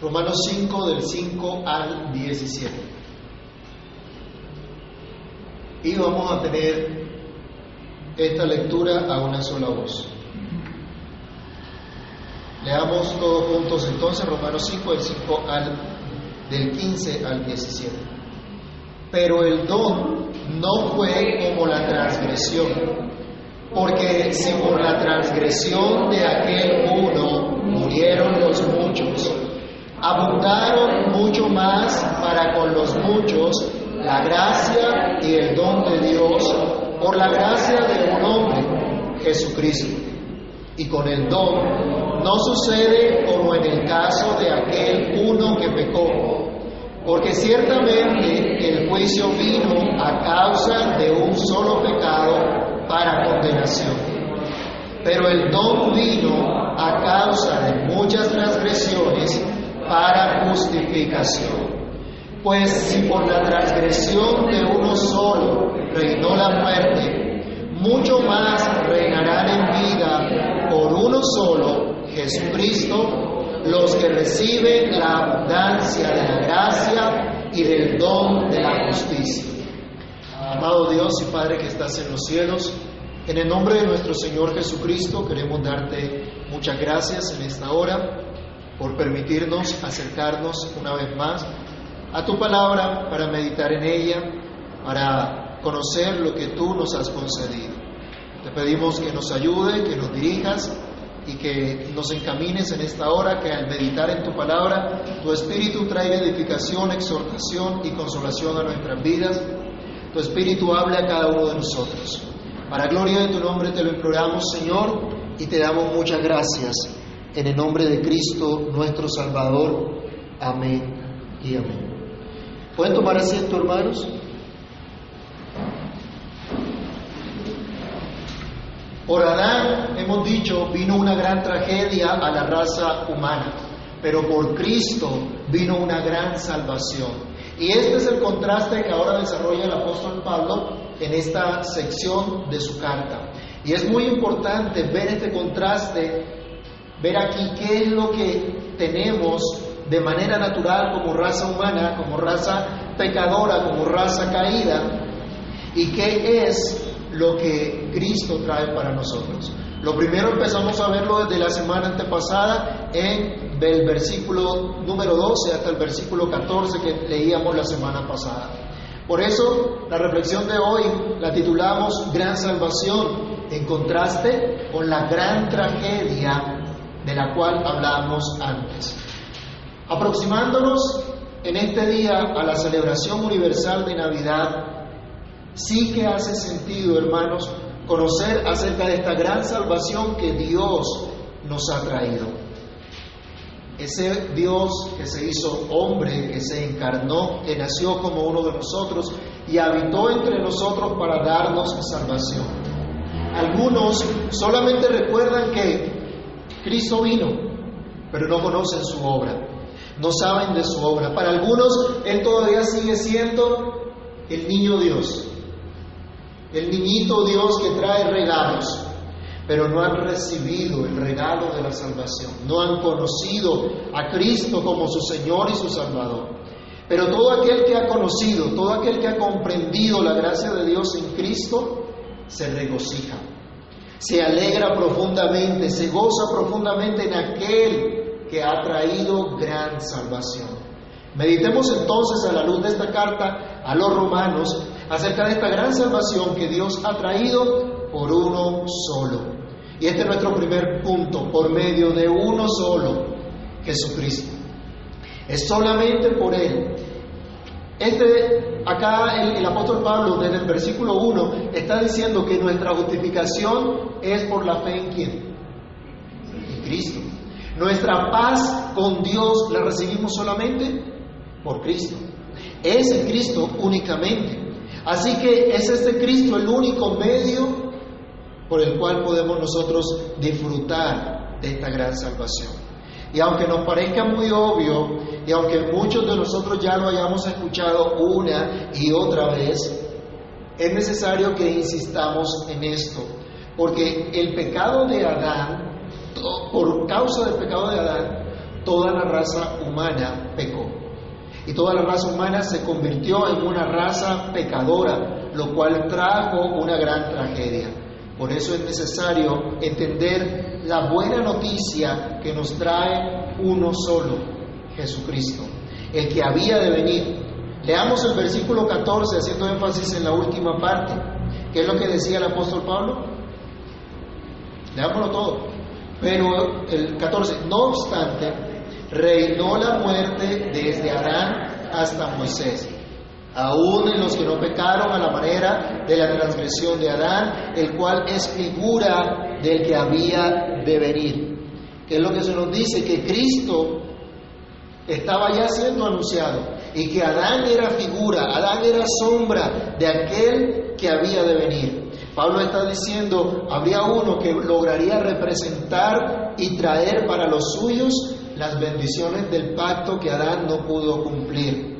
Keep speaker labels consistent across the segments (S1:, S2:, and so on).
S1: Romanos 5 del 5 al 17. Y vamos a tener esta lectura a una sola voz. Leamos todos juntos entonces Romanos 5 del 5 al del 15 al 17. Pero el don no fue como la transgresión, porque si por la transgresión de aquel uno murieron los muchos, abundaron mucho más para con los muchos la gracia y el don de Dios por la gracia de un hombre, Jesucristo. Y con el don no sucede como en el caso de aquel uno que pecó, porque ciertamente el juicio vino a causa de un solo pecado para condenación. Pero el don vino a causa de muchas transgresiones para justificación. Pues si por la transgresión de uno solo reinó la muerte, mucho más reinarán en vida por uno solo, Jesucristo, los que reciben la abundancia de la gracia y del don de la justicia. Amado Dios y Padre que estás en los cielos, en el nombre de nuestro Señor Jesucristo queremos darte muchas gracias en esta hora por permitirnos acercarnos una vez más a tu palabra para meditar en ella, para conocer lo que tú nos has concedido. Te pedimos que nos ayude, que nos dirijas y que nos encamines en esta hora, que al meditar en tu palabra, tu espíritu traiga edificación, exhortación y consolación a nuestras vidas. Tu espíritu hable a cada uno de nosotros. Para gloria de tu nombre te lo imploramos, Señor, y te damos muchas gracias. En el nombre de Cristo, nuestro Salvador. Amén y amén. ¿Pueden tomar asiento, hermanos? Por Adán, hemos dicho, vino una gran tragedia a la raza humana, pero por Cristo vino una gran salvación. Y este es el contraste que ahora desarrolla el apóstol Pablo en esta sección de su carta. Y es muy importante ver este contraste, ver aquí qué es lo que tenemos de manera natural como raza humana, como raza pecadora, como raza caída, y qué es lo que Cristo trae para nosotros. Lo primero empezamos a verlo desde la semana antepasada en el versículo número 12 hasta el versículo 14 que leíamos la semana pasada. Por eso la reflexión de hoy la titulamos Gran Salvación, en contraste con la gran tragedia de la cual hablábamos antes. Aproximándonos en este día a la celebración universal de Navidad, sí que hace sentido, hermanos, conocer acerca de esta gran salvación que Dios nos ha traído. Ese Dios que se hizo hombre, que se encarnó, que nació como uno de nosotros y habitó entre nosotros para darnos salvación. Algunos solamente recuerdan que Cristo vino, pero no conocen su obra, no saben de su obra. Para algunos Él todavía sigue siendo el niño Dios, el niñito Dios que trae regalos, pero no han recibido el regalo de la salvación, no han conocido a Cristo como su Señor y su Salvador. Pero todo aquel que ha conocido, todo aquel que ha comprendido la gracia de Dios en Cristo, se regocija, se alegra profundamente, se goza profundamente en aquel que ha traído gran salvación. Meditemos entonces a la luz de esta carta a los romanos acerca de esta gran salvación que Dios ha traído por uno solo. Y este es nuestro primer punto, por medio de uno solo, Jesucristo. Es solamente por Él. Este, acá el, apóstol Pablo, desde el versículo 1, está diciendo que nuestra justificación es por la fe en quién? En Cristo. Nuestra paz con Dios la recibimos solamente por Cristo. Es en Cristo únicamente. Así que es este Cristo el único medio por el cual podemos nosotros disfrutar de esta gran salvación. Y aunque nos parezca muy obvio, y aunque muchos de nosotros ya lo hayamos escuchado una y otra vez, es necesario que insistamos en esto, porque el pecado de Adán, por causa del pecado de Adán, toda la raza humana pecó. Y toda la raza humana se convirtió en una raza pecadora, lo cual trajo una gran tragedia. Por eso es necesario entender la buena noticia que nos trae uno solo, Jesucristo, el que había de venir. Leamos el versículo 14 haciendo énfasis en la última parte. ¿Qué es lo que decía el apóstol Pablo? Leámoslo todo. Pero el 14, no obstante, reinó la muerte desde Adán hasta Moisés aún en los que no pecaron a la manera de la transgresión de Adán, el cual es figura del que había de venir. Que es lo que se nos dice, que Cristo estaba ya siendo anunciado y que Adán era figura, Adán era sombra de aquel que había de venir. Pablo está diciendo, habría uno que lograría representar y traer para los suyos las bendiciones del pacto que Adán no pudo cumplir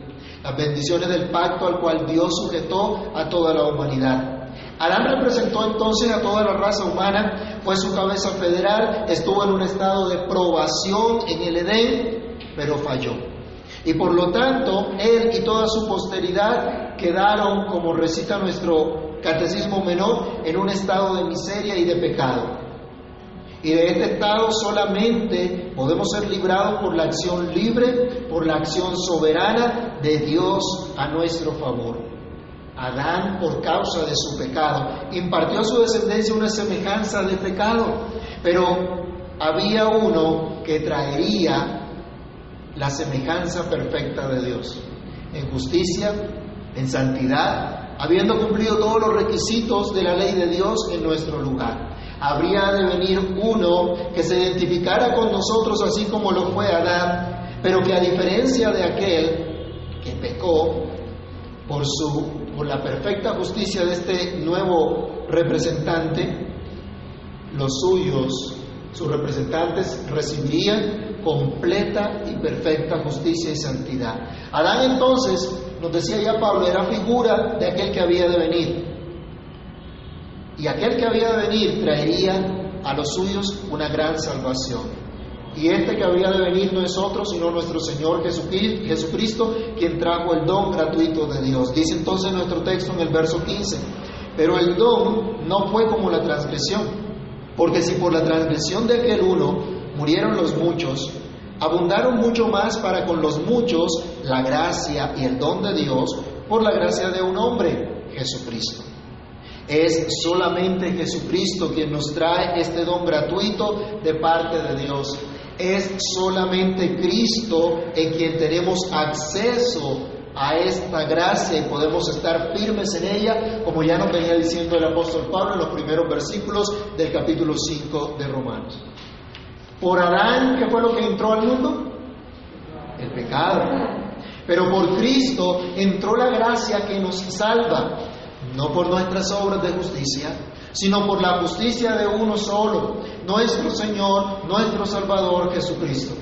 S1: las bendiciones del pacto al cual Dios sujetó a toda la humanidad. Adán representó entonces a toda la raza humana, fue su cabeza federal, estuvo en un estado de probación en el Edén, pero falló. Y por lo tanto, él y toda su posteridad quedaron, como recita nuestro catecismo menor, en un estado de miseria y de pecado. Y de este estado solamente podemos ser librados por la acción libre, por la acción soberana de Dios a nuestro favor. Adán, por causa de su pecado, impartió a su descendencia una semejanza de pecado, pero había uno que traería la semejanza perfecta de Dios, en justicia, en santidad, habiendo cumplido todos los requisitos de la ley de Dios en nuestro lugar habría de venir uno que se identificara con nosotros así como lo fue Adán, pero que a diferencia de aquel que pecó por su por la perfecta justicia de este nuevo representante, los suyos, sus representantes recibirían completa y perfecta justicia y santidad. Adán entonces, nos decía ya Pablo, era figura de aquel que había de venir. Y aquel que había de venir traería a los suyos una gran salvación. Y este que había de venir no es otro sino nuestro Señor Jesucristo, quien trajo el don gratuito de Dios. Dice entonces nuestro texto en el verso 15, pero el don no fue como la transgresión, porque si por la transgresión de aquel uno murieron los muchos, abundaron mucho más para con los muchos la gracia y el don de Dios por la gracia de un hombre, Jesucristo. Es solamente Jesucristo quien nos trae este don gratuito de parte de Dios. Es solamente Cristo en quien tenemos acceso a esta gracia y podemos estar firmes en ella, como ya nos venía diciendo el apóstol Pablo en los primeros versículos del capítulo 5 de Romanos. Por Adán, ¿qué fue lo que entró al mundo? El pecado. Pero por Cristo entró la gracia que nos salva no por nuestras obras de justicia, sino por la justicia de uno solo, nuestro Señor, nuestro Salvador Jesucristo.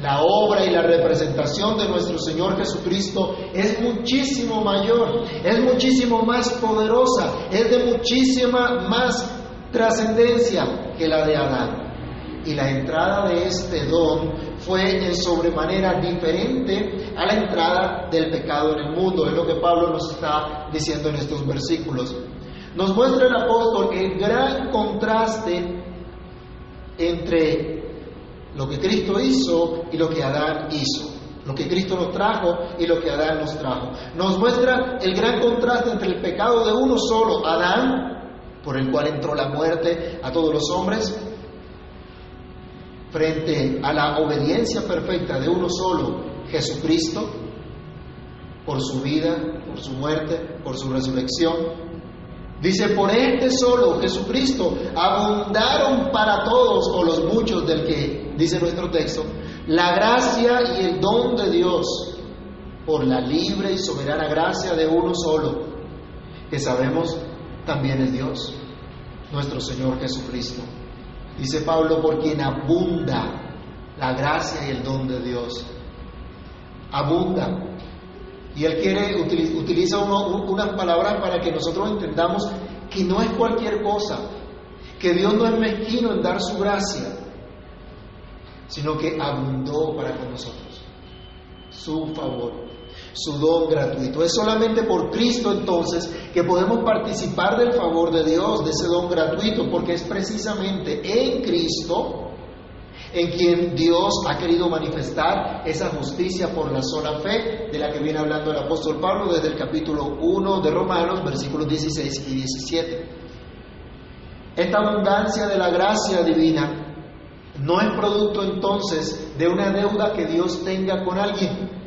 S1: La obra y la representación de nuestro Señor Jesucristo es muchísimo mayor, es muchísimo más poderosa, es de muchísima más trascendencia que la de Adán y la entrada de este don fue en sobremanera diferente a la entrada del pecado en el mundo. Es lo que Pablo nos está diciendo en estos versículos. Nos muestra el apóstol el gran contraste entre lo que Cristo hizo y lo que Adán hizo. Lo que Cristo nos trajo y lo que Adán nos trajo. Nos muestra el gran contraste entre el pecado de uno solo, Adán, por el cual entró la muerte a todos los hombres, frente a la obediencia perfecta de uno solo, Jesucristo, por su vida, por su muerte, por su resurrección. Dice, por este solo, Jesucristo, abundaron para todos, o los muchos del que dice nuestro texto, la gracia y el don de Dios, por la libre y soberana gracia de uno solo, que sabemos también es Dios, nuestro Señor Jesucristo. Dice Pablo, por quien abunda la gracia y el don de Dios. Abunda. Y él quiere, utiliza unas palabras para que nosotros entendamos que no es cualquier cosa, que Dios no es mezquino en dar su gracia, sino que abundó para con nosotros. Su favor, su don gratuito. Es solamente por Cristo entonces que podemos participar del favor de Dios, de ese don gratuito, porque es precisamente en Cristo en quien Dios ha querido manifestar esa justicia por la sola fe, de la que viene hablando el apóstol Pablo desde el capítulo 1 de Romanos, versículos 16 y 17. Esta abundancia de la gracia divina no es producto entonces de una deuda que Dios tenga con alguien,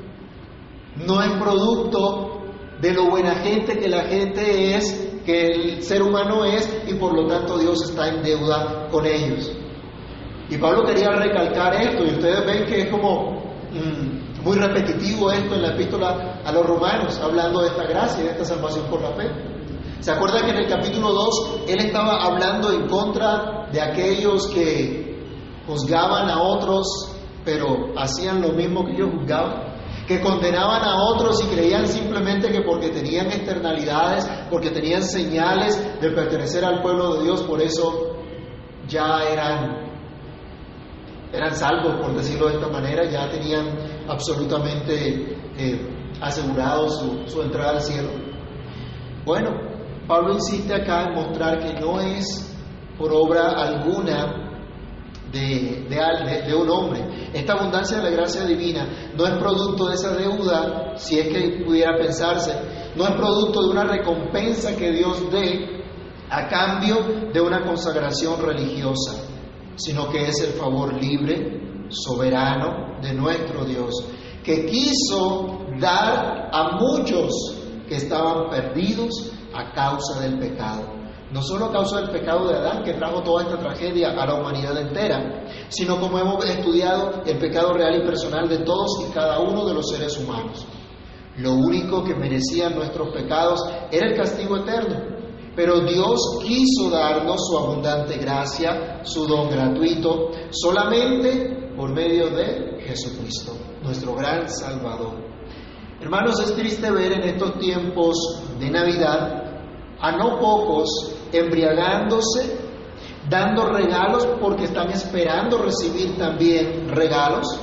S1: no es producto de lo buena gente que la gente es, que el ser humano es, y por lo tanto Dios está en deuda con ellos. Y Pablo quería recalcar esto, y ustedes ven que es como mm, muy repetitivo esto en la epístola a los romanos, hablando de esta gracia, de esta salvación por la fe. ¿Se acuerdan que en el capítulo 2 él estaba hablando en contra de aquellos que juzgaban a otros, pero hacían lo mismo que ellos juzgaban? Que condenaban a otros y creían simplemente que porque tenían externalidades, porque tenían señales de pertenecer al pueblo de Dios, por eso ya eran eran salvos, por decirlo de esta manera, ya tenían absolutamente eh, asegurado su, su entrada al cielo. Bueno, Pablo insiste acá en mostrar que no es por obra alguna de, de, de, un hombre. Esta abundancia de la gracia divina no es producto de esa deuda, si es que pudiera pensarse, no es producto de una recompensa que Dios dé a cambio de una consagración religiosa sino que es el favor libre, soberano de nuestro Dios, que quiso dar a muchos que estaban perdidos a causa del pecado. No solo a causa del pecado de Adán, que trajo toda esta tragedia a la humanidad entera, sino como hemos estudiado el pecado real y personal de todos y cada uno de los seres humanos. Lo único que merecían nuestros pecados era el castigo eterno, pero Dios quiso darnos su abundante gracia, su don gratuito, solamente por medio de Jesucristo, nuestro gran Salvador. Hermanos, es triste ver en estos tiempos de Navidad a no pocos embriagándose, dando regalos porque están esperando recibir también regalos,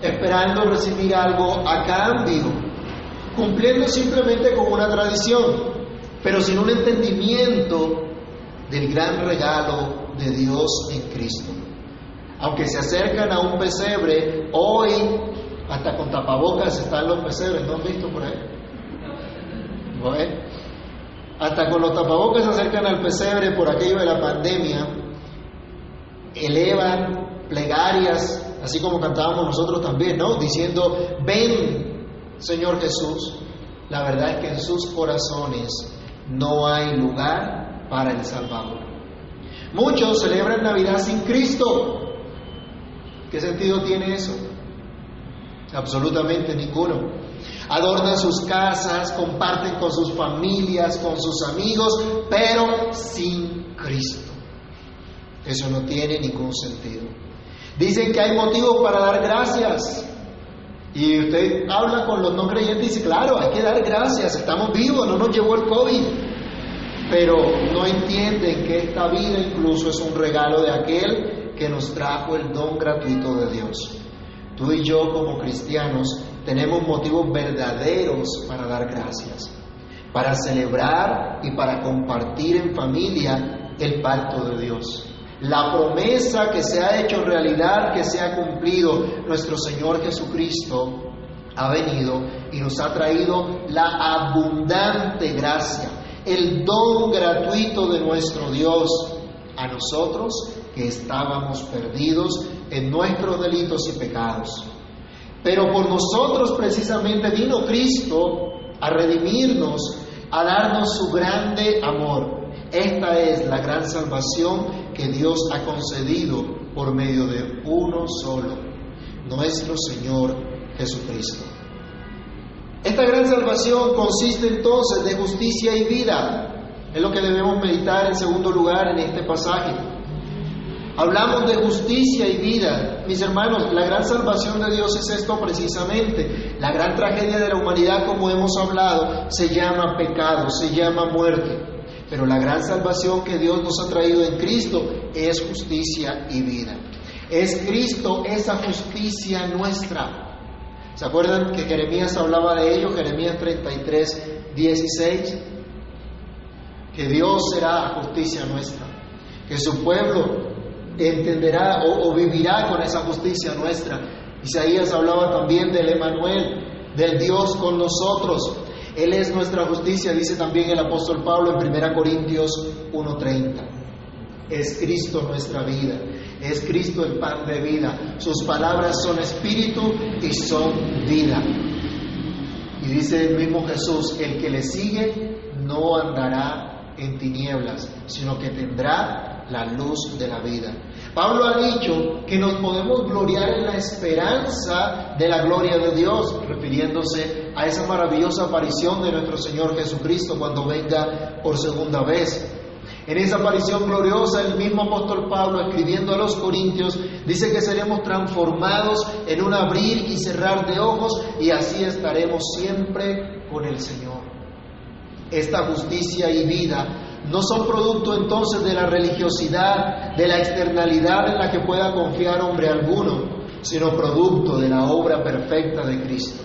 S1: esperando recibir algo a cambio, cumpliendo simplemente con una tradición pero sin un entendimiento del gran regalo de Dios en Cristo. Aunque se acercan a un pesebre, hoy hasta con tapabocas están los pesebres, ¿no han visto por ahí? Bueno, hasta con los tapabocas se acercan al pesebre por aquello de la pandemia, elevan plegarias, así como cantábamos nosotros también, ¿no? Diciendo, ven, Señor Jesús. La verdad es que en sus corazones no hay lugar para el Salvador. Muchos celebran Navidad sin Cristo. ¿Qué sentido tiene eso? Absolutamente ninguno. Adornan sus casas, comparten con sus familias, con sus amigos, pero sin Cristo. Eso no tiene ningún sentido. Dicen que hay motivos para dar gracias. Y usted habla con los no creyentes y dice, claro, hay que dar gracias, estamos vivos, no nos llevó el COVID. Pero no entienden que esta vida incluso es un regalo de aquel que nos trajo el don gratuito de Dios. Tú y yo como cristianos tenemos motivos verdaderos para dar gracias, para celebrar y para compartir en familia el pacto de Dios. La promesa que se ha hecho realidad, que se ha cumplido, nuestro Señor Jesucristo ha venido y nos ha traído la abundante gracia, el don gratuito de nuestro Dios a nosotros que estábamos perdidos en nuestros delitos y pecados. Pero por nosotros precisamente vino Cristo a redimirnos, a darnos su grande amor. Esta es la gran salvación que Dios ha concedido por medio de uno solo, nuestro Señor Jesucristo. Esta gran salvación consiste entonces de justicia y vida. Es lo que debemos meditar en segundo lugar en este pasaje. Hablamos de justicia y vida. Mis hermanos, la gran salvación de Dios es esto precisamente. La gran tragedia de la humanidad, como hemos hablado, se llama pecado, se llama muerte. Pero la gran salvación que Dios nos ha traído en Cristo es justicia y vida. Es Cristo esa justicia nuestra. ¿Se acuerdan que Jeremías hablaba de ello? Jeremías 33, 16. Que Dios será justicia nuestra. Que su pueblo entenderá o, vivirá con esa justicia nuestra. Isaías hablaba también del Emanuel, del Dios con nosotros. Él es nuestra justicia, dice también el apóstol Pablo en 1 Corintios 1:30. Es Cristo nuestra vida, es Cristo el pan de vida. Sus palabras son espíritu y son vida. Y dice el mismo Jesús, el que le sigue no andará en tinieblas, sino que tendrá la luz de la vida. Pablo ha dicho que nos podemos gloriar en la esperanza de la gloria de Dios, refiriéndose a esa maravillosa aparición de nuestro Señor Jesucristo cuando venga por segunda vez. En esa aparición gloriosa, el mismo apóstol Pablo, escribiendo a los Corintios, dice que seremos transformados en un abrir y cerrar de ojos y así estaremos siempre con el Señor. Esta justicia y vida no son producto entonces de la religiosidad, de la externalidad en la que pueda confiar hombre alguno, sino producto de la obra perfecta de Cristo,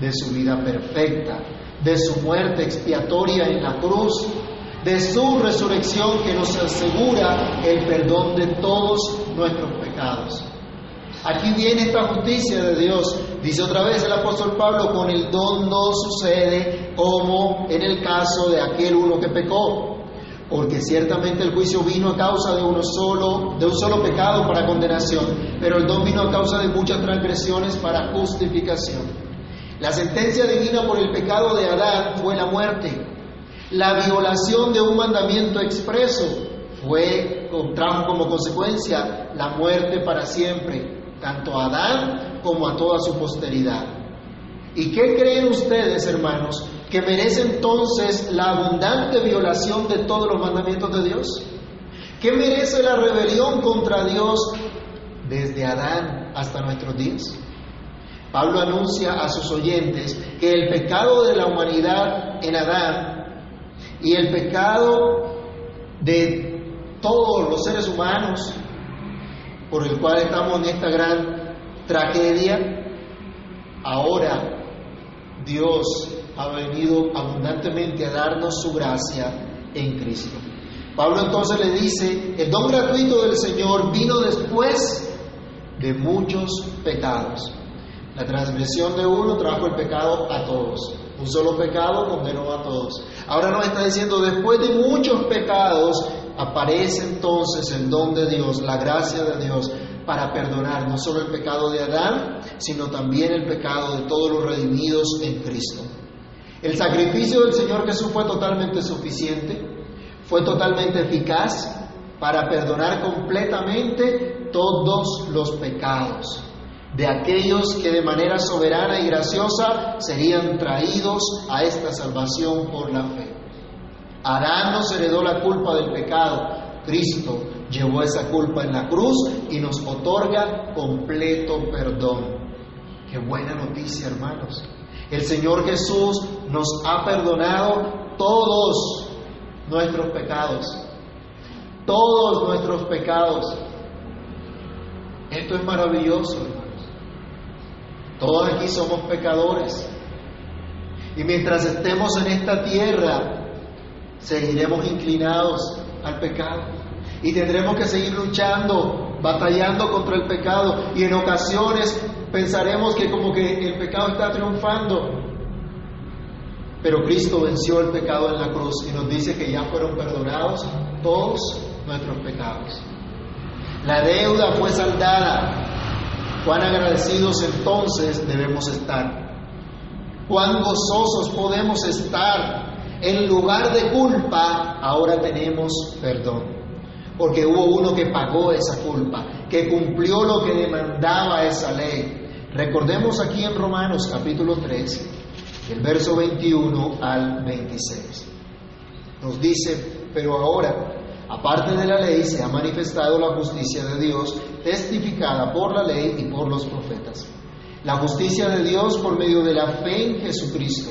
S1: de su vida perfecta, de su muerte expiatoria en la cruz de su resurrección que nos asegura el perdón de todos nuestros pecados. Aquí viene esta justicia de Dios. Dice otra vez el apóstol Pablo, con el don no sucede como en el caso de aquel uno que pecó, porque ciertamente el juicio vino a causa de uno solo, de un solo pecado para condenación, pero el don vino a causa de muchas transgresiones para justificación. La sentencia divina por el pecado de Adán fue la muerte, la violación de un mandamiento expreso fue, trajo como consecuencia la muerte para siempre, tanto a Adán como a toda su posteridad. ¿Y qué creen ustedes, hermanos, que merece entonces la abundante violación de todos los mandamientos de Dios? ¿Qué merece la rebelión contra Dios desde Adán hasta nuestros días? Pablo anuncia a sus oyentes que el pecado de la humanidad en Adán y el pecado de todos los seres humanos por el cual estamos en esta gran tragedia, ahora Dios ha venido abundantemente a darnos su gracia en Cristo. Pablo entonces le dice, el don gratuito del Señor vino después de muchos pecados. La transgresión de uno trajo el pecado a todos. Un solo pecado condenó a todos. Ahora nos está diciendo, después de muchos pecados, aparece entonces el don de Dios, la gracia de Dios, para perdonar no solo el pecado de Adán, sino también el pecado de todos los redimidos en Cristo. El sacrificio del Señor Jesús fue totalmente suficiente, fue totalmente eficaz para perdonar completamente todos los pecados de aquellos que de manera soberana y graciosa serían traídos a esta salvación por la fe. Adán nos heredó la culpa del pecado, Cristo llevó esa culpa en la cruz y nos otorga completo perdón. Qué buena noticia, hermanos. El Señor Jesús nos ha perdonado todos nuestros pecados. Todos nuestros pecados. Esto es maravilloso, todos aquí somos pecadores. Y mientras estemos en esta tierra, seguiremos inclinados al pecado. Y tendremos que seguir luchando, batallando contra el pecado. Y en ocasiones pensaremos que como que el pecado está triunfando. Pero Cristo venció el pecado en la cruz y nos dice que ya fueron perdonados todos nuestros pecados. La deuda fue saldada, Cuán agradecidos entonces debemos estar. Cuán gozosos podemos estar. En lugar de culpa, ahora tenemos perdón. Porque hubo uno que pagó esa culpa, que cumplió lo que demandaba esa ley. Recordemos aquí en Romanos capítulo 3, el verso 21 al 26. Nos dice, pero ahora Aparte de la ley se ha manifestado la justicia de Dios, testificada por la ley y por los profetas. La justicia de Dios por medio de la fe en Jesucristo,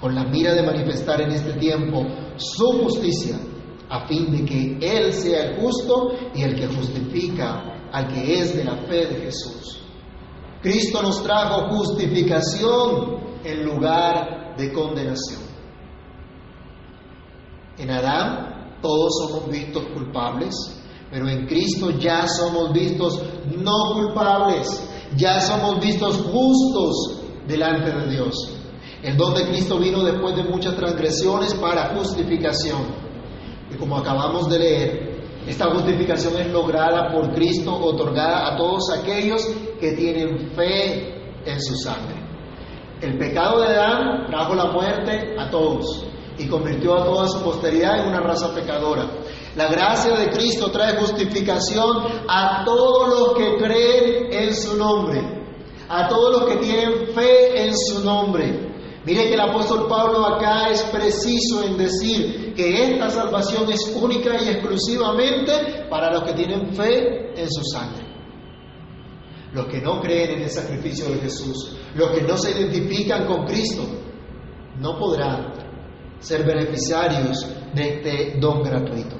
S1: con la mira de manifestar en este tiempo su justicia, a fin de que Él sea el justo y el que justifica al que es de la fe de Jesús. Cristo nos trajo justificación en lugar de condenación. En Adán todos somos vistos culpables, pero en Cristo ya somos vistos no culpables, ya somos vistos justos delante de Dios. El don de Cristo vino después de muchas transgresiones para justificación. Y como acabamos de leer, esta justificación es lograda por Cristo, otorgada a todos aquellos que tienen fe en su sangre. El pecado de Adán trajo la muerte a todos y convirtió a toda su posteridad en una raza pecadora. La gracia de Cristo trae justificación a todos los que creen en su nombre, a todos los que tienen fe en su nombre. Mire que el apóstol Pablo acá es preciso en decir que esta salvación es única y exclusivamente para los que tienen fe en su sangre. Los que no creen en el sacrificio de Jesús, los que no se identifican con Cristo, no podrán ser beneficiarios de este don gratuito.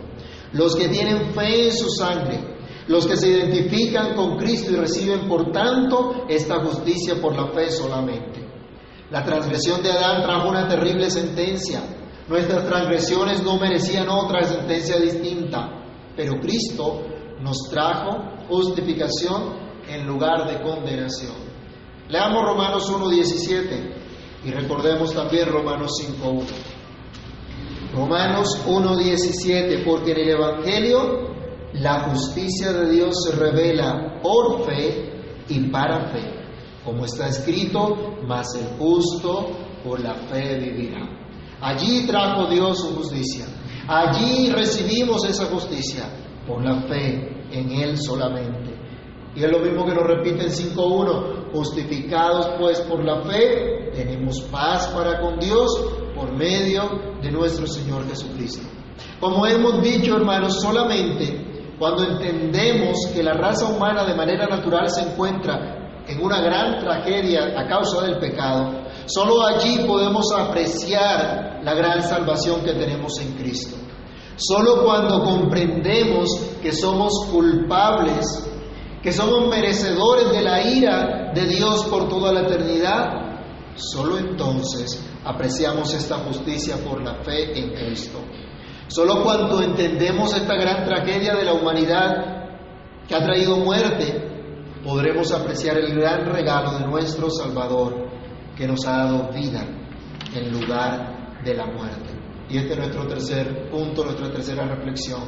S1: Los que tienen fe en su sangre, los que se identifican con Cristo y reciben por tanto esta justicia por la fe solamente. La transgresión de Adán trajo una terrible sentencia. Nuestras transgresiones no merecían otra sentencia distinta, pero Cristo nos trajo justificación en lugar de condenación. Leamos Romanos 1.17 y recordemos también Romanos 5.1. Romanos 1.17, porque en el Evangelio la justicia de Dios se revela por fe y para fe como está escrito, mas el justo por la fe vivirá. Allí trajo Dios su justicia. Allí recibimos esa justicia por la fe en Él solamente. Y es lo mismo que nos repite en 5.1. Justificados pues por la fe, tenemos paz para con Dios por medio de nuestro Señor Jesucristo. Como hemos dicho, hermanos, solamente cuando entendemos que la raza humana de manera natural se encuentra en una gran tragedia a causa del pecado, solo allí podemos apreciar la gran salvación que tenemos en Cristo. Solo cuando comprendemos que somos culpables, que somos merecedores de la ira de Dios por toda la eternidad, solo entonces apreciamos esta justicia por la fe en Cristo. Solo cuando entendemos esta gran tragedia de la humanidad que ha traído muerte, podremos apreciar el gran regalo de nuestro Salvador que nos ha dado vida en lugar de la muerte. Y este es nuestro tercer punto, nuestra tercera reflexión.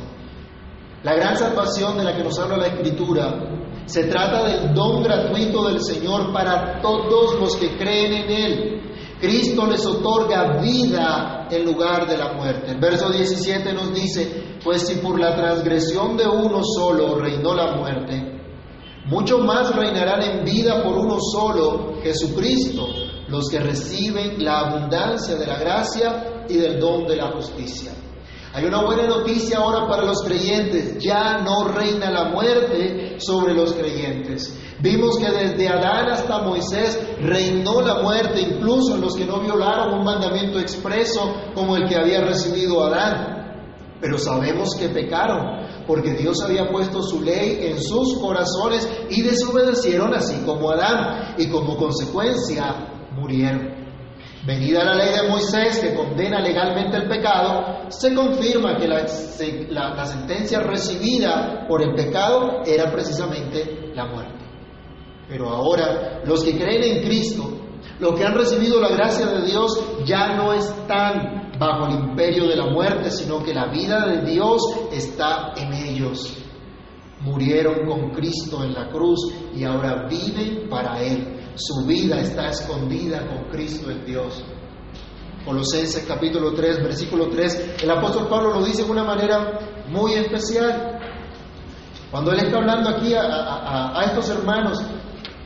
S1: La gran salvación de la que nos habla la Escritura se trata del don gratuito del Señor para todos los que creen en Él. Cristo les otorga vida en lugar de la muerte. El verso 17 nos dice, pues si por la transgresión de uno solo reinó la muerte, mucho más reinarán en vida por uno solo, Jesucristo, los que reciben la abundancia de la gracia y del don de la justicia. Hay una buena noticia ahora para los creyentes, ya no reina la muerte sobre los creyentes. Vimos que desde Adán hasta Moisés reinó la muerte, incluso en los que no violaron un mandamiento expreso como el que había recibido Adán. Pero sabemos que pecaron, porque Dios había puesto su ley en sus corazones y desobedecieron así como Adán, y como consecuencia murieron. Venida la ley de Moisés que condena legalmente el pecado, se confirma que la, la, sentencia recibida por el pecado era precisamente la muerte. Pero ahora los que creen en Cristo, los que han recibido la gracia de Dios, ya no están bajo el imperio de la muerte, sino que la vida de Dios está en ellos. Murieron con Cristo en la cruz y ahora viven para Él. Su vida está escondida con Cristo en Dios. Colosenses capítulo 3, versículo 3, el apóstol Pablo lo dice de una manera muy especial. Cuando él está hablando aquí a, estos hermanos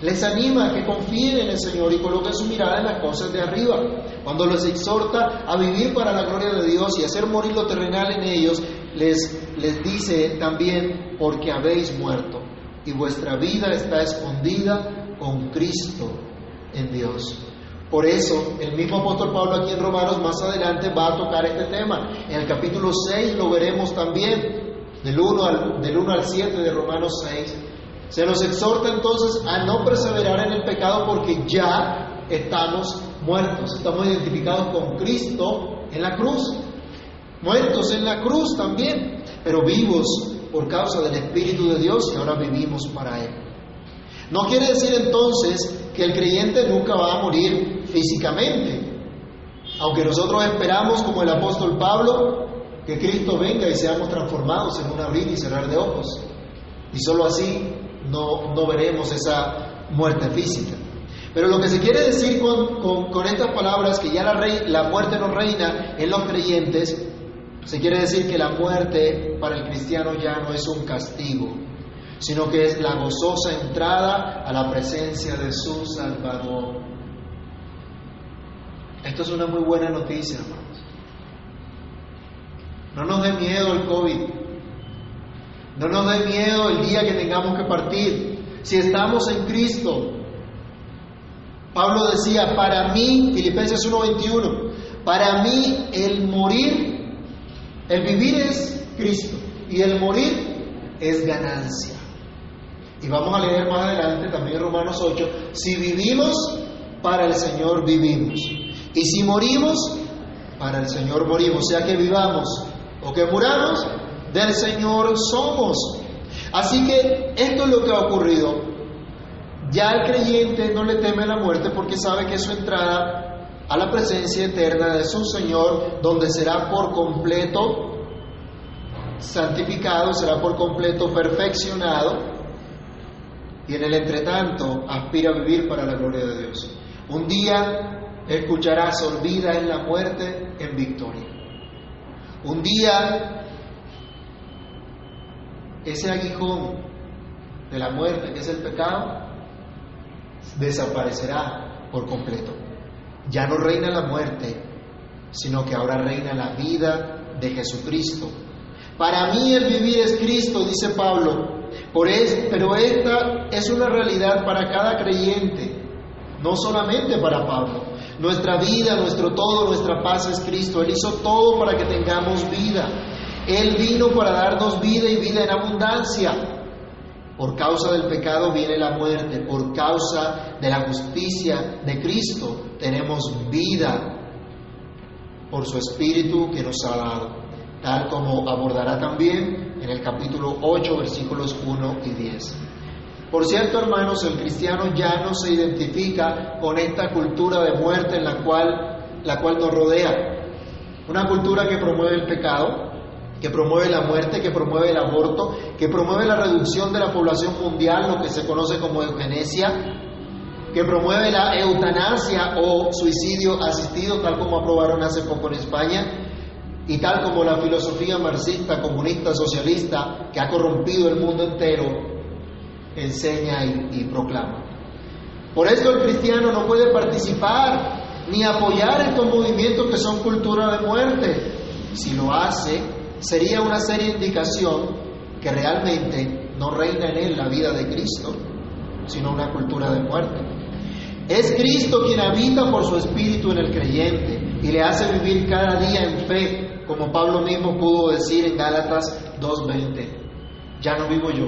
S1: Les anima a que confíen en el Señor y coloquen su mirada en las cosas de arriba. Cuando les exhorta a vivir para la gloria de Dios y hacer morir lo terrenal en ellos, les, les dice también, porque habéis muerto y vuestra vida está escondida con Cristo en Dios. Por eso, el mismo apóstol Pablo aquí en Romanos más adelante va a tocar este tema. En el capítulo 6 lo veremos también, del 1 al, del 1 al 7 de Romanos 6. Se nos exhorta entonces a no perseverar en el pecado porque ya estamos muertos, estamos identificados con Cristo en la cruz, muertos en la cruz también, pero vivos por causa del Espíritu de Dios y ahora vivimos para Él. No quiere decir entonces que el creyente nunca va a morir físicamente, aunque nosotros esperamos, como el apóstol Pablo, que Cristo venga y seamos transformados en un abrir y cerrar de ojos. Y solo así no, no veremos esa muerte física. Pero lo que se quiere decir con, estas palabras, que ya la, rey, la muerte no reina en los creyentes, se quiere decir que la muerte para el cristiano ya no es un castigo, sino que es la gozosa entrada a la presencia de su Salvador. Esto es una muy buena noticia, hermanos. No nos dé miedo el COVID. No nos dé miedo el día que tengamos que partir. Si estamos en Cristo, Pablo decía, para mí, Filipenses 1:21, para mí el morir, el vivir es Cristo y el morir es ganancia. Y vamos a leer más adelante también Romanos 8, si vivimos, para el Señor vivimos. Y si morimos, para el Señor morimos. Sea que vivamos o que muramos, del Señor somos. Así que esto es lo que ha ocurrido. Ya el creyente no le teme la muerte porque sabe que su entrada a la presencia eterna de su Señor, donde será por completo santificado, será por completo perfeccionado y en el entretanto aspira a vivir para la gloria de Dios. Un día escucharás olvida en la muerte en victoria. Un día ese aguijón de la muerte, que es el pecado, desaparecerá por completo. Ya no reina la muerte, sino que ahora reina la vida de Jesucristo. Para mí el vivir es Cristo, dice Pablo, pero esta es una realidad para cada creyente, no solamente para Pablo. Nuestra vida, nuestro todo, nuestra paz es Cristo. Él hizo todo para que tengamos vida. Él vino para darnos vida y vida en abundancia. Por causa del pecado viene la muerte, por causa de la justicia de Cristo tenemos vida por su Espíritu que nos ha dado, tal como abordará también en el capítulo 8, versículos 1 y 10. Por cierto, hermanos, el cristiano ya no se identifica con esta cultura de muerte en la cual, la cual nos rodea. Una cultura que promueve el pecado, que promueve la muerte, que promueve el aborto, que promueve la reducción de la población mundial, lo que se conoce como eugenesia, que promueve la eutanasia o suicidio asistido, tal como aprobaron hace poco en España, y tal como la filosofía marxista, comunista, socialista, que ha corrompido el mundo entero, enseña y, y proclama. Por eso el cristiano no puede participar ni apoyar estos movimientos que son cultura de muerte. Si lo hace, sería una seria indicación que realmente no reina en él la vida de Cristo, sino una cultura de muerte. Es Cristo quien habita por su espíritu en el creyente y le hace vivir cada día en fe, como Pablo mismo pudo decir en Gálatas 2.20. Ya no vivo yo,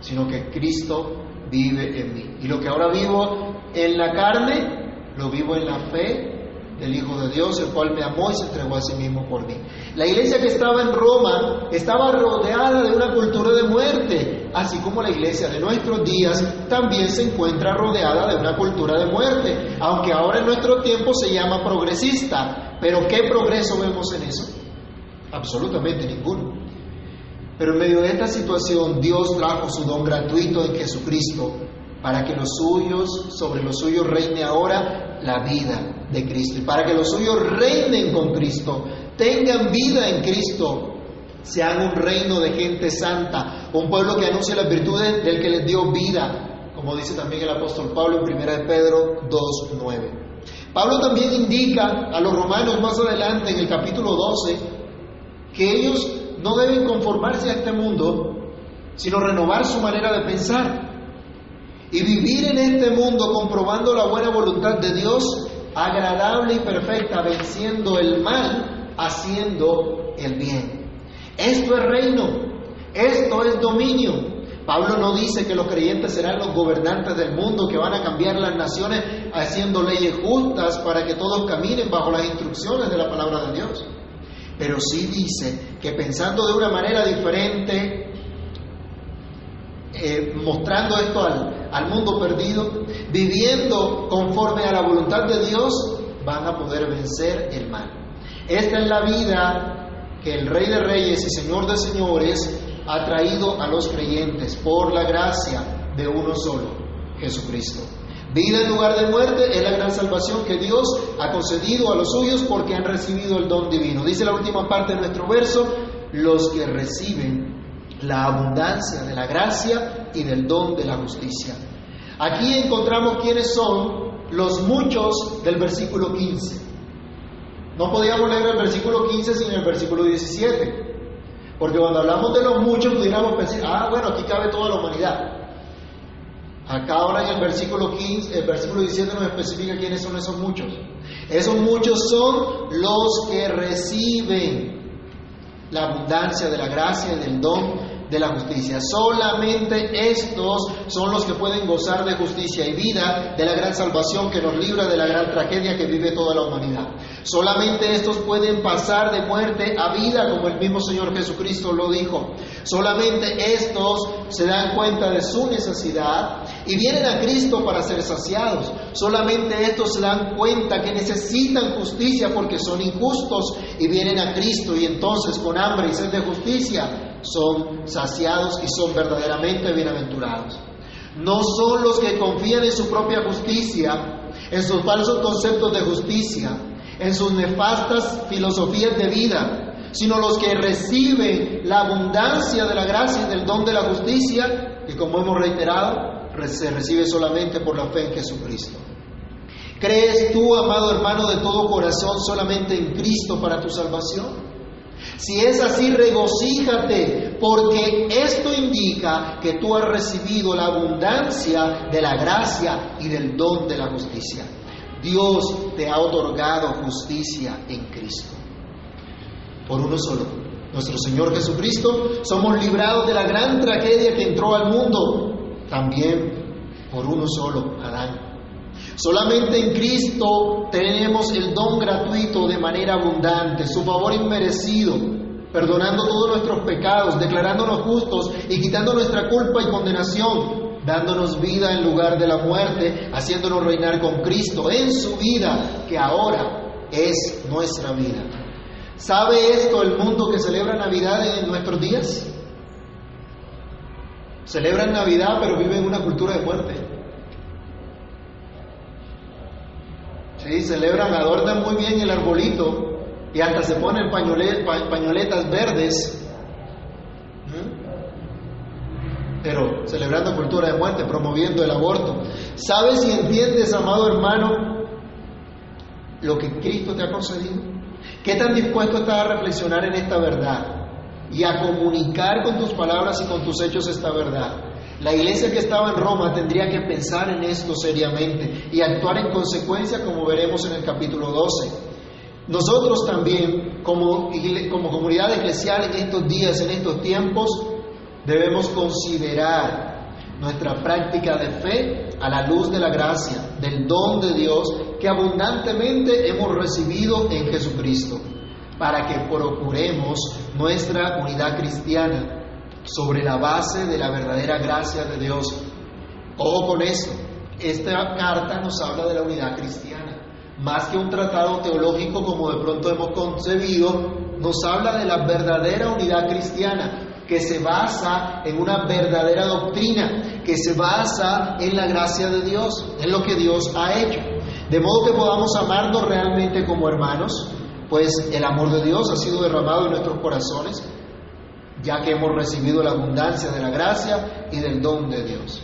S1: sino que Cristo vive en mí. Y lo que ahora vivo en la carne, lo vivo en la fe del Hijo de Dios, el cual me amó y se entregó a sí mismo por mí. La iglesia que estaba en Roma estaba rodeada de una cultura de muerte, así como la iglesia de nuestros días también se encuentra rodeada de una cultura de muerte, aunque ahora en nuestro tiempo se llama progresista. Pero ¿qué progreso vemos en eso? Absolutamente ninguno. Pero en medio de esta situación Dios trajo su don gratuito en Jesucristo para que los suyos, sobre los suyos reine ahora la vida de Cristo. Y para que los suyos reinen con Cristo, tengan vida en Cristo, sean un reino de gente santa, un pueblo que anuncia las virtudes del que les dio vida, como dice también el apóstol Pablo en 1 de Pedro 2.9. Pablo también indica a los romanos más adelante en el capítulo 12 que ellos no deben conformarse a este mundo, sino renovar su manera de pensar y vivir en este mundo comprobando la buena voluntad de Dios, agradable y perfecta, venciendo el mal, haciendo el bien. Esto es reino, esto es dominio. Pablo no dice que los creyentes serán los gobernantes del mundo, que van a cambiar las naciones haciendo leyes justas para que todos caminen bajo las instrucciones de la palabra de Dios. Pero sí dice que pensando de una manera diferente, eh, mostrando esto al, al mundo perdido, viviendo conforme a la voluntad de Dios, van a poder vencer el mal. Esta es la vida que el Rey de Reyes y Señor de Señores ha traído a los creyentes por la gracia de uno solo, Jesucristo. Vida en lugar de muerte es la gran salvación que Dios ha concedido a los suyos porque han recibido el don divino. Dice la última parte de nuestro verso, los que reciben la abundancia de la gracia y del don de la justicia. Aquí encontramos quiénes son los muchos del versículo 15. No podíamos leer el versículo 15 sin el versículo 17. Porque cuando hablamos de los muchos, pudiéramos pensar, ah, bueno, aquí cabe toda la humanidad. Acá ahora en el versículo 15, el versículo 17 nos especifica quiénes son esos muchos. Esos muchos son los que reciben la abundancia de la gracia y del don de la justicia. Solamente estos son los que pueden gozar de justicia y vida, de la gran salvación que nos libra de la gran tragedia que vive toda la humanidad. Solamente estos pueden pasar de muerte a vida, como el mismo Señor Jesucristo lo dijo. Solamente estos se dan cuenta de su necesidad y vienen a Cristo para ser saciados. Solamente estos se dan cuenta que necesitan justicia porque son injustos y vienen a Cristo y entonces con hambre y sed de justicia son saciados y son verdaderamente bienaventurados. No son los que confían en su propia justicia, en sus falsos conceptos de justicia, en sus nefastas filosofías de vida, sino los que reciben la abundancia de la gracia y del don de la justicia, que como hemos reiterado, se recibe solamente por la fe en Jesucristo. ¿Crees tú, amado hermano, de todo corazón solamente en Cristo para tu salvación? Si es así, regocíjate, porque esto indica que tú has recibido la abundancia de la gracia y del don de la justicia. Dios te ha otorgado justicia en Cristo. Por uno solo, nuestro Señor Jesucristo, somos librados de la gran tragedia que entró al mundo. También por uno solo, Adán. Solamente en Cristo tenemos el don gratuito de manera abundante, su favor inmerecido, perdonando todos nuestros pecados, declarándonos justos y quitando nuestra culpa y condenación, dándonos vida en lugar de la muerte, haciéndonos reinar con Cristo en su vida, que ahora es nuestra vida. ¿Sabe esto el mundo que celebra Navidad en nuestros días? Celebran Navidad pero viven en una cultura de muerte. ¿Sí? celebran, adornan muy bien el arbolito y hasta se ponen pañoletas verdes, pero celebrando cultura de muerte, promoviendo el aborto. ¿Sabes y entiendes, amado hermano, lo que Cristo te ha concedido? ¿Qué tan dispuesto estás a reflexionar en esta verdad y a comunicar con tus palabras y con tus hechos esta verdad? La iglesia que estaba en Roma tendría que pensar en esto seriamente y actuar en consecuencia como veremos en el capítulo 12. Nosotros también, como, como comunidad eclesial en estos días, en estos tiempos, debemos considerar nuestra práctica de fe a la luz de la gracia, del don de Dios que abundantemente hemos recibido en Jesucristo, para que procuremos nuestra unidad cristiana sobre la base de la verdadera gracia de Dios. Ojo con esto, esta carta nos habla de la unidad cristiana. Más que un tratado teológico como de pronto hemos concebido, nos habla de la verdadera unidad cristiana, que se basa en una verdadera doctrina, que se basa en la gracia de Dios, en lo que Dios ha hecho. De modo que podamos amarnos realmente como hermanos, pues el amor de Dios ha sido derramado en nuestros corazones ya que hemos recibido la abundancia de la gracia y del don de Dios.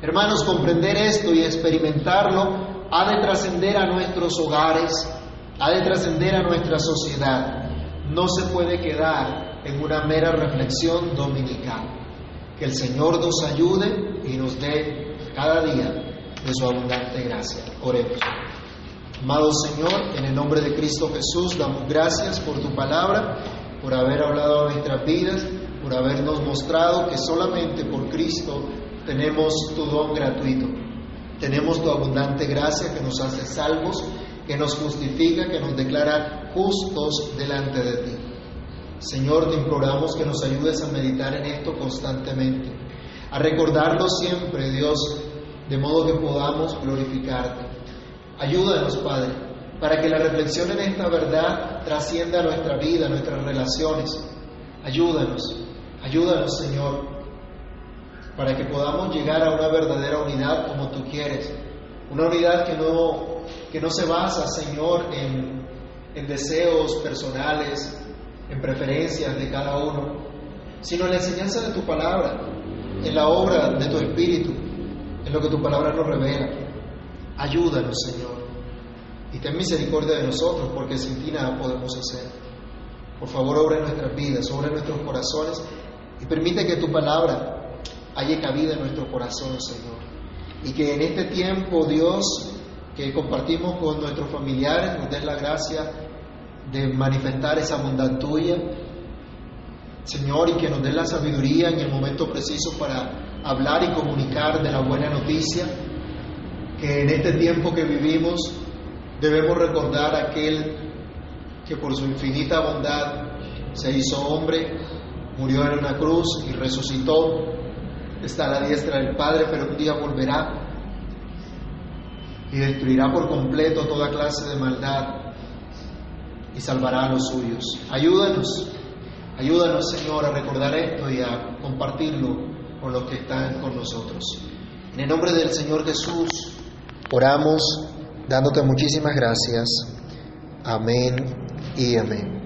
S1: Hermanos, comprender esto y experimentarlo ha de trascender a nuestros hogares, ha de trascender a nuestra sociedad. No se puede quedar en una mera reflexión dominical. Que el Señor nos ayude y nos dé cada día de su abundante gracia. Oremos. Amado Señor, en el nombre de Cristo Jesús, damos gracias por tu palabra, por haber hablado a nuestras vidas, por habernos mostrado que solamente por Cristo tenemos tu don gratuito. Tenemos tu abundante gracia que nos hace salvos, que nos justifica, que nos declara justos delante de ti. Señor, te imploramos que nos ayudes a meditar en esto constantemente, a recordarlo siempre, Dios, de modo que podamos glorificarte. Ayúdanos, Padre, para que la reflexión en esta verdad trascienda nuestra vida, nuestras relaciones. Ayúdanos, ayúdanos, Señor, para que podamos llegar a una verdadera unidad como tú quieres. Una unidad que no, que no se basa, Señor, en, en deseos personales, en preferencias de cada uno, sino en la enseñanza de tu palabra, en la obra de tu Espíritu, en lo que tu palabra nos revela. Ayúdanos, Señor, y ten misericordia de nosotros, porque sin ti nada podemos hacer. Por favor, obra en nuestras vidas, obra en nuestros corazones y permite que tu palabra haya cabida en nuestro corazón, Señor. Y que en este tiempo, Dios, que compartimos con nuestros familiares, nos des la gracia de manifestar esa bondad tuya, Señor, y que nos des la sabiduría en el momento preciso para hablar y comunicar de la buena noticia, que en este tiempo que vivimos debemos recordar a aquel que por su infinita bondad se hizo hombre, murió en una cruz y resucitó está a la diestra del Padre, pero un día volverá y destruirá por completo toda clase de maldad y salvará a los suyos. Ayúdanos, ayúdanos Señor a recordar esto y a compartirlo con los que están con nosotros. En el nombre del Señor Jesús, oramos dándote muchísimas gracias. Amén y amén.